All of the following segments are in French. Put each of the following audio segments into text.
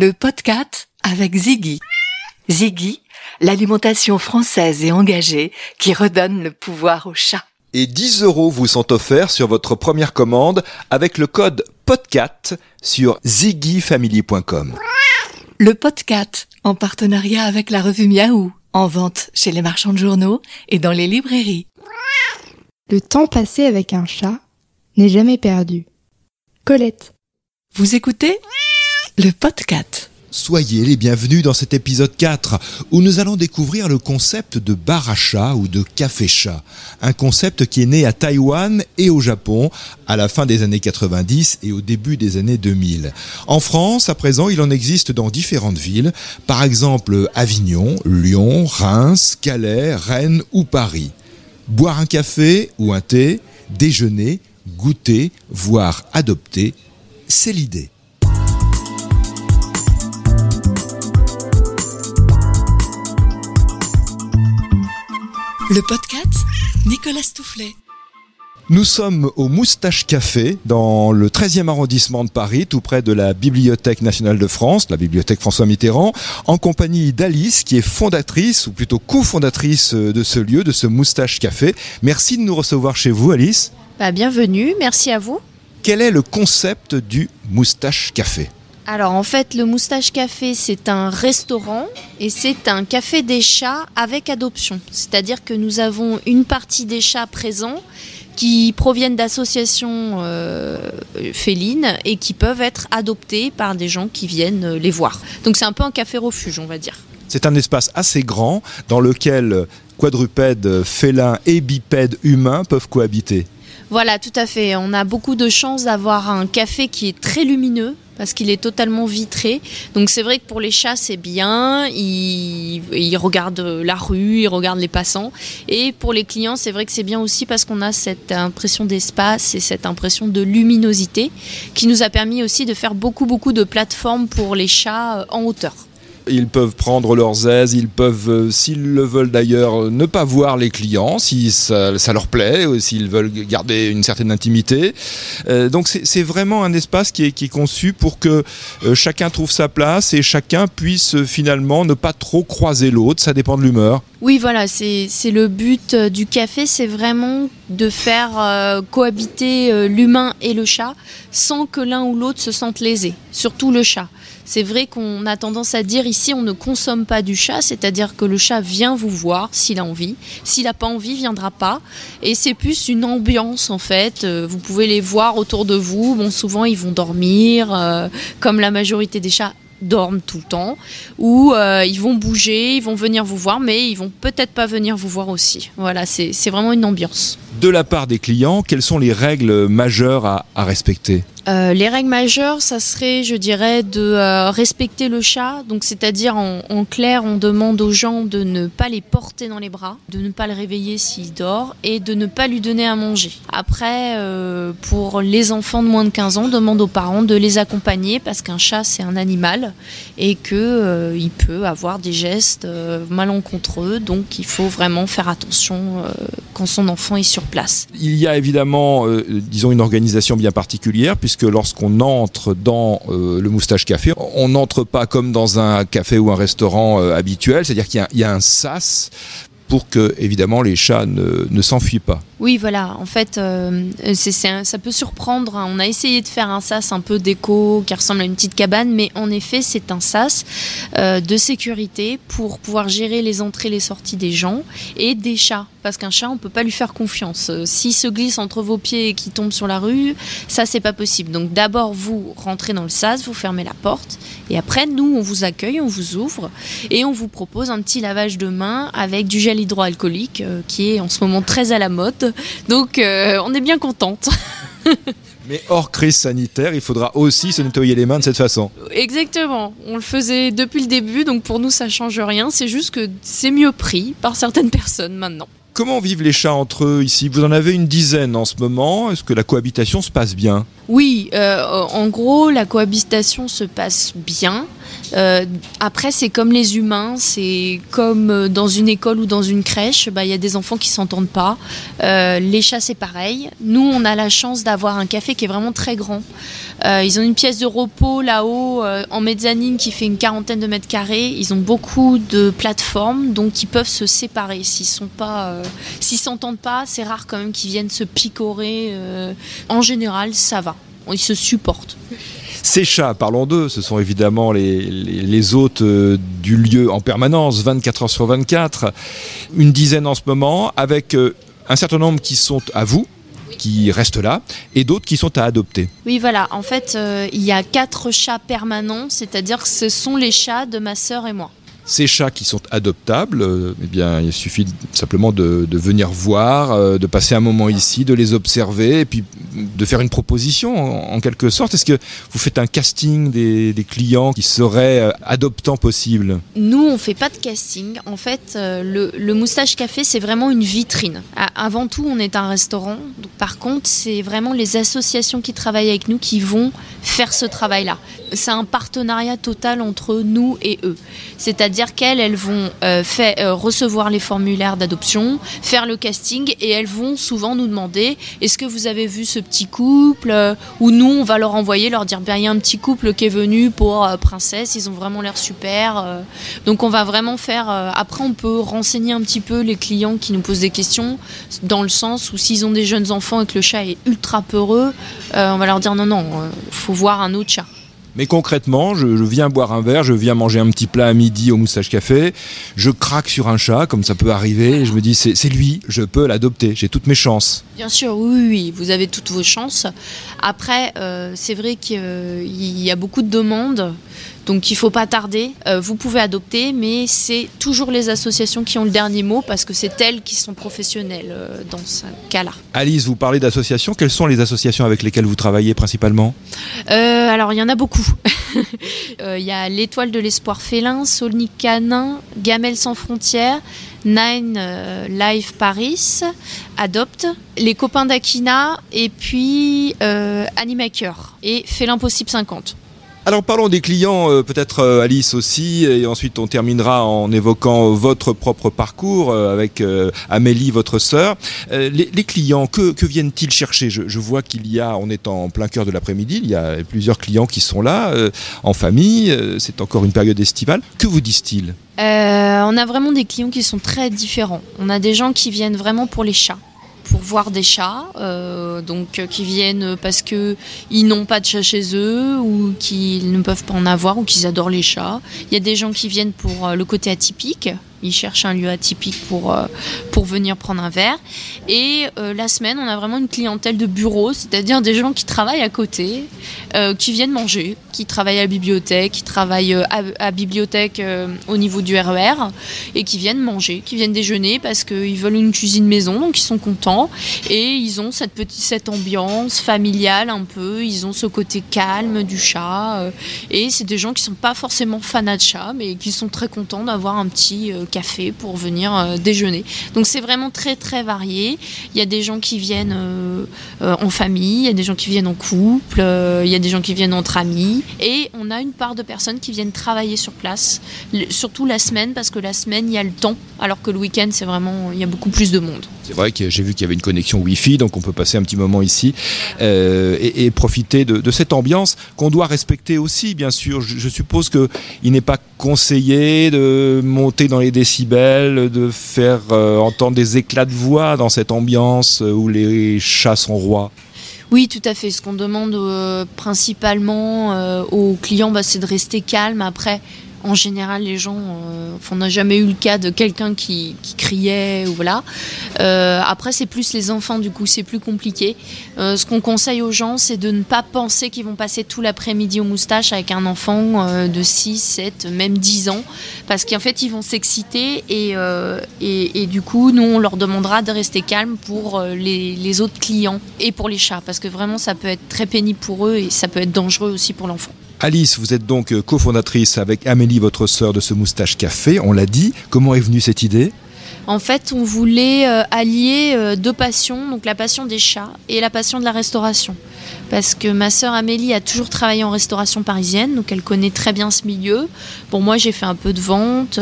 le podcast avec Ziggy. Ziggy, l'alimentation française et engagée qui redonne le pouvoir au chat. Et 10 euros vous sont offerts sur votre première commande avec le code PODCAT sur ziggyfamily.com. Le podcast en partenariat avec la revue Miaou, en vente chez les marchands de journaux et dans les librairies. Le temps passé avec un chat n'est jamais perdu. Colette. Vous écoutez le podcast. Soyez les bienvenus dans cet épisode 4 où nous allons découvrir le concept de bar à chat ou de café chat. Un concept qui est né à Taïwan et au Japon à la fin des années 90 et au début des années 2000. En France, à présent, il en existe dans différentes villes, par exemple Avignon, Lyon, Reims, Calais, Rennes ou Paris. Boire un café ou un thé, déjeuner, goûter, voire adopter, c'est l'idée. Le podcast Nicolas Stoufflet. Nous sommes au Moustache Café dans le 13e arrondissement de Paris, tout près de la Bibliothèque nationale de France, la bibliothèque François Mitterrand, en compagnie d'Alice qui est fondatrice ou plutôt cofondatrice de ce lieu, de ce Moustache Café. Merci de nous recevoir chez vous Alice. Bah, bienvenue, merci à vous. Quel est le concept du Moustache Café? Alors en fait, le Moustache Café, c'est un restaurant et c'est un café des chats avec adoption. C'est-à-dire que nous avons une partie des chats présents qui proviennent d'associations euh, félines et qui peuvent être adoptés par des gens qui viennent les voir. Donc c'est un peu un café refuge, on va dire. C'est un espace assez grand dans lequel quadrupèdes, félins et bipèdes humains peuvent cohabiter. Voilà, tout à fait. On a beaucoup de chance d'avoir un café qui est très lumineux parce qu'il est totalement vitré. Donc c'est vrai que pour les chats c'est bien, ils, regardent la rue, ils regardent les passants. Et pour les clients c'est vrai que c'est bien aussi parce qu'on a cette impression d'espace et cette impression de luminosité qui nous a permis aussi de faire beaucoup beaucoup de plateformes pour les chats en hauteur. Ils peuvent prendre leurs aises, ils peuvent, euh, s'ils le veulent d'ailleurs, ne pas voir les clients, si ça, leur plaît, ou s'ils veulent garder une certaine intimité. Euh, donc c'est vraiment un espace qui est, conçu pour que euh, chacun trouve sa place et chacun puisse finalement ne pas trop croiser l'autre, ça dépend de l'humeur. Oui, voilà, c'est le but euh, du café, c'est vraiment de faire euh, cohabiter euh, l'humain et le chat sans que l'un ou l'autre se sente lésé, surtout le chat. C'est vrai qu'on a tendance à dire ici on ne consomme pas du chat, c'est-à-dire que le chat vient vous voir s'il a envie. S'il n'a pas envie, il viendra pas. Et c'est plus une ambiance en fait. Vous pouvez les voir autour de vous. Bon, souvent ils vont dormir, comme la majorité des chats dorment tout le temps, ou euh, ils vont bouger, ils vont venir vous voir, mais ils vont peut-être pas venir vous voir aussi. Voilà, c'est vraiment une ambiance. De la part des clients, quelles sont les règles majeures à respecter? Euh, les règles majeures, ça serait, je dirais, de euh, respecter le chat. Donc, c'est-à-dire, en, clair, on demande aux gens de ne pas les porter dans les bras, de ne pas le réveiller s'il dort et de ne pas lui donner à manger. Après, euh, pour les enfants de moins de 15 ans, on demande aux parents de les accompagner parce qu'un chat, c'est un animal et que euh, il peut avoir des gestes malencontreux. Donc, il faut vraiment faire attention quand son enfant est sur place. Il y a évidemment, disons, une organisation bien particulière, puisque lorsqu'on entre dans euh, le Moustache Café, on n'entre pas comme dans un café ou un restaurant euh, habituel, c'est-à-dire qu'il y y, a un sas pour que, évidemment, les chats ne, ne s'enfuient pas. Oui, voilà. En fait, euh, ça peut surprendre. hein. On a essayé de faire un sas un peu déco qui ressemble à une petite cabane, mais en effet, c'est un sas euh, de sécurité pour pouvoir gérer les entrées les sorties des gens et des chats. Parce qu'un chat, on peut pas lui faire confiance. Euh, S'il se glisse entre vos pieds et qu'il tombe sur la rue, ça, c'est pas possible. Donc, d'abord, vous rentrez dans le sas, vous fermez la porte, et après, nous, on vous accueille, on vous ouvre, et on vous propose un petit lavage de mains avec du gel hydroalcoolique, euh, qui est en ce moment très à la mode. Donc euh, on est bien contente. Mais hors crise sanitaire, il faudra aussi se nettoyer les mains de cette façon. Exactement. On le faisait depuis le début, donc pour nous ça change rien. C'est juste que c'est mieux pris par certaines personnes maintenant. Comment vivent les chats entre eux ici? Vous en avez une dizaine en ce moment. Est-ce que la cohabitation se passe bien? Oui, euh, en gros, la cohabitation se passe bien. Euh, après, c'est comme les humains, c'est comme euh, dans une école ou dans une crèche, bah, il y a des enfants qui s'entendent pas. Euh, les chats, c'est pareil. Nous, on a la chance d'avoir un café qui est vraiment très grand. Euh, ils ont une pièce de repos là-haut en mezzanine qui fait une quarantaine de mètres carrés. Ils ont beaucoup de plateformes, donc ils peuvent se séparer. S'ils s'ils s'entendent pas, c'est rare quand même qu'ils viennent se picorer. en général, ça va. Ils se supportent. Ces chats, parlons d'eux, ce sont évidemment les, hôtes euh, du lieu en permanence, 24 heures sur 24, une dizaine en ce moment, avec euh, un certain nombre qui sont à vous, qui restent là, et d'autres qui sont à adopter. Oui, voilà. En fait, euh, il y a quatre chats permanents, c'est-à-dire que ce sont les chats de ma sœur et moi. Ces chats qui sont adoptables, euh, eh bien, il suffit simplement de, venir voir, euh, de passer un moment ici, de les observer, et puis de faire une proposition en, quelque sorte. Est-ce que vous faites un casting des, clients qui seraient euh, adoptants possibles? Nous, on fait pas de casting. En fait, le, le Moustache Café, c'est vraiment une vitrine. Avant tout, on est un restaurant. Donc, par contre, c'est vraiment les associations qui travaillent avec nous qui vont faire ce travail-là. C'est un partenariat total entre nous et eux. C'est-à-dire qu'elles, elles vont euh, euh, recevoir les formulaires d'adoption, faire le casting, et elles vont souvent nous demander est-ce que vous avez vu ce petit couple Euh, Ou nous, on va leur envoyer, leur dire bien, il y a un petit couple qui est venu pour Princesse, ils ont vraiment l'air super. donc on va vraiment faire. après, on peut renseigner un petit peu les clients qui nous posent des questions, dans le sens où s'ils ont des jeunes enfants et que le chat est ultra peureux, on va leur dire non, non, faut voir un autre chat. Mais concrètement, je, viens boire un verre, je viens manger un petit plat à midi au Moustache Café, je craque sur un chat, comme ça peut arriver, et je me dis c'est lui, je peux l'adopter, j'ai toutes mes chances. Bien sûr, oui, oui, vous avez toutes vos chances. Après, euh, c'est vrai qu'il y a beaucoup de demandes, donc il faut pas tarder. Euh, vous pouvez adopter, mais c'est toujours les associations qui ont le dernier mot parce que c'est elles qui sont professionnelles euh, dans ce cas-là. Alice, vous parlez d'associations, quelles sont les associations avec lesquelles vous travaillez principalement? Euh, alors, il y en a beaucoup. Il y a l'Étoile de l'Espoir Félin, Solnic Canin, Gamelle Sans Frontières, Nine Life Paris, Adopt, les copains d'Akina, et puis Animaker et Félin Possible 50. Alors parlons des clients, euh, peut-être euh, Alice aussi, et ensuite on terminera en évoquant votre propre parcours euh, avec Amélie, votre sœur. Les, clients, que, viennent-ils chercher? Je, je vois qu'il y a, on est en plein cœur de l'après-midi, il y a plusieurs clients qui sont là, en famille, c'est encore une période estivale. Que vous disent-ils? On a vraiment des clients qui sont très différents. On a des gens qui viennent vraiment pour les chats, pour voir des chats, euh, donc euh, qui viennent parce que ils n'ont pas de chat chez eux ou qu'ils ne peuvent pas en avoir ou qu'ils adorent les chats. Il y a des gens qui viennent pour euh, le côté atypique. Ils cherchent un lieu atypique pour, euh, pour venir prendre un verre. Et euh, la semaine, on a vraiment une clientèle de bureau, c'est-à-dire des gens qui travaillent à côté, euh, qui viennent manger, qui travaillent à la bibliothèque, qui travaillent à, à bibliothèque au niveau du RER et qui viennent manger, qui viennent déjeuner parce qu'ils veulent une cuisine maison, donc ils sont contents et ils ont cette petite cette ambiance familiale un peu, ils ont ce côté calme du chat et c'est des gens qui sont pas forcément fanats de chat mais qui sont très contents d'avoir un petit café pour venir euh, déjeuner. Donc c'est vraiment très très varié. Il y a des gens qui viennent euh, euh, en famille, il y a des gens qui viennent en couple, il y a des gens qui viennent entre amis et on a une part de personnes qui viennent travailler sur place, surtout la semaine parce que la semaine il y a le temps alors que le week-end c'est vraiment il y a beaucoup plus de monde. C'est vrai que j'ai vu qu'il y avait une connexion Wi-Fi, donc on peut passer un petit moment ici et, profiter de, de cette ambiance qu'on doit respecter aussi, bien sûr. Je, je suppose que il n'est pas conseillé de monter dans les décibels, de faire euh, entendre des éclats de voix dans cette ambiance euh, où les chats sont rois. Oui, tout à fait. Ce qu'on demande euh, principalement aux clients, bah, c'est de rester calme. Après, en général, les gens, euh, on n'a jamais eu le cas de quelqu'un qui, criait ou voilà. Euh, après, c'est plus les enfants, du coup, c'est plus compliqué. Euh, ce qu'on conseille aux gens, c'est de ne pas penser qu'ils vont passer tout l'après-midi au moustache avec un enfant de 6, 7, même 10 ans, parce qu'en fait, ils vont s'exciter et, du coup, nous, on leur demandera de rester calme pour les, les autres clients et pour les chats, parce que vraiment, ça peut être très pénible pour eux et ça peut être dangereux aussi pour l'enfant. Alice, vous êtes donc euh, cofondatrice avec Amélie, votre sœur, de ce moustache café. On l'a dit. Comment est venue cette idée? En fait, on voulait euh, allier euh, deux passions, donc la passion des chats et la passion de la restauration. Parce que ma sœur Amélie a toujours travaillé en restauration parisienne, donc elle connaît très bien ce milieu. Pour moi, j'ai fait un peu de vente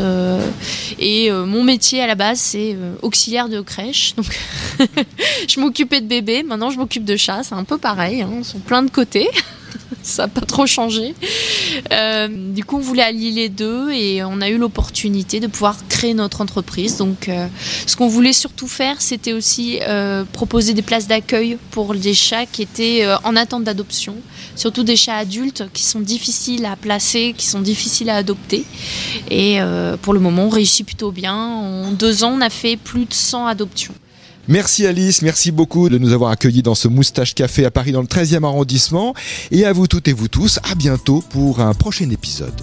et mon métier à la base, c'est auxiliaire de crèche. Donc, je m'occupais de bébés, maintenant je m'occupe de chats, c'est un peu pareil, hein, ils sont plein de côtés. ça n'a pas trop changé. Euh, du coup, on voulait allier les deux et on a eu l'opportunité de pouvoir créer notre entreprise. Donc, euh, ce qu'on voulait surtout faire, c'était aussi euh, proposer des places d'accueil pour des chats qui étaient en attente d'adoption, surtout des chats adultes qui sont difficiles à placer, qui sont difficiles à adopter. Et pour le moment, on réussit plutôt bien. En deux ans, on a fait plus de 100 adoptions. Merci Alice, merci beaucoup de nous avoir accueillis dans ce Moustache Café à Paris dans le 13e arrondissement. Et à vous toutes et vous tous, à bientôt pour un prochain épisode.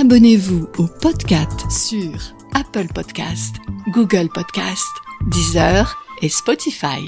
Abonnez-vous au podcast sur Apple Podcast, Google Podcast, Deezer et Spotify.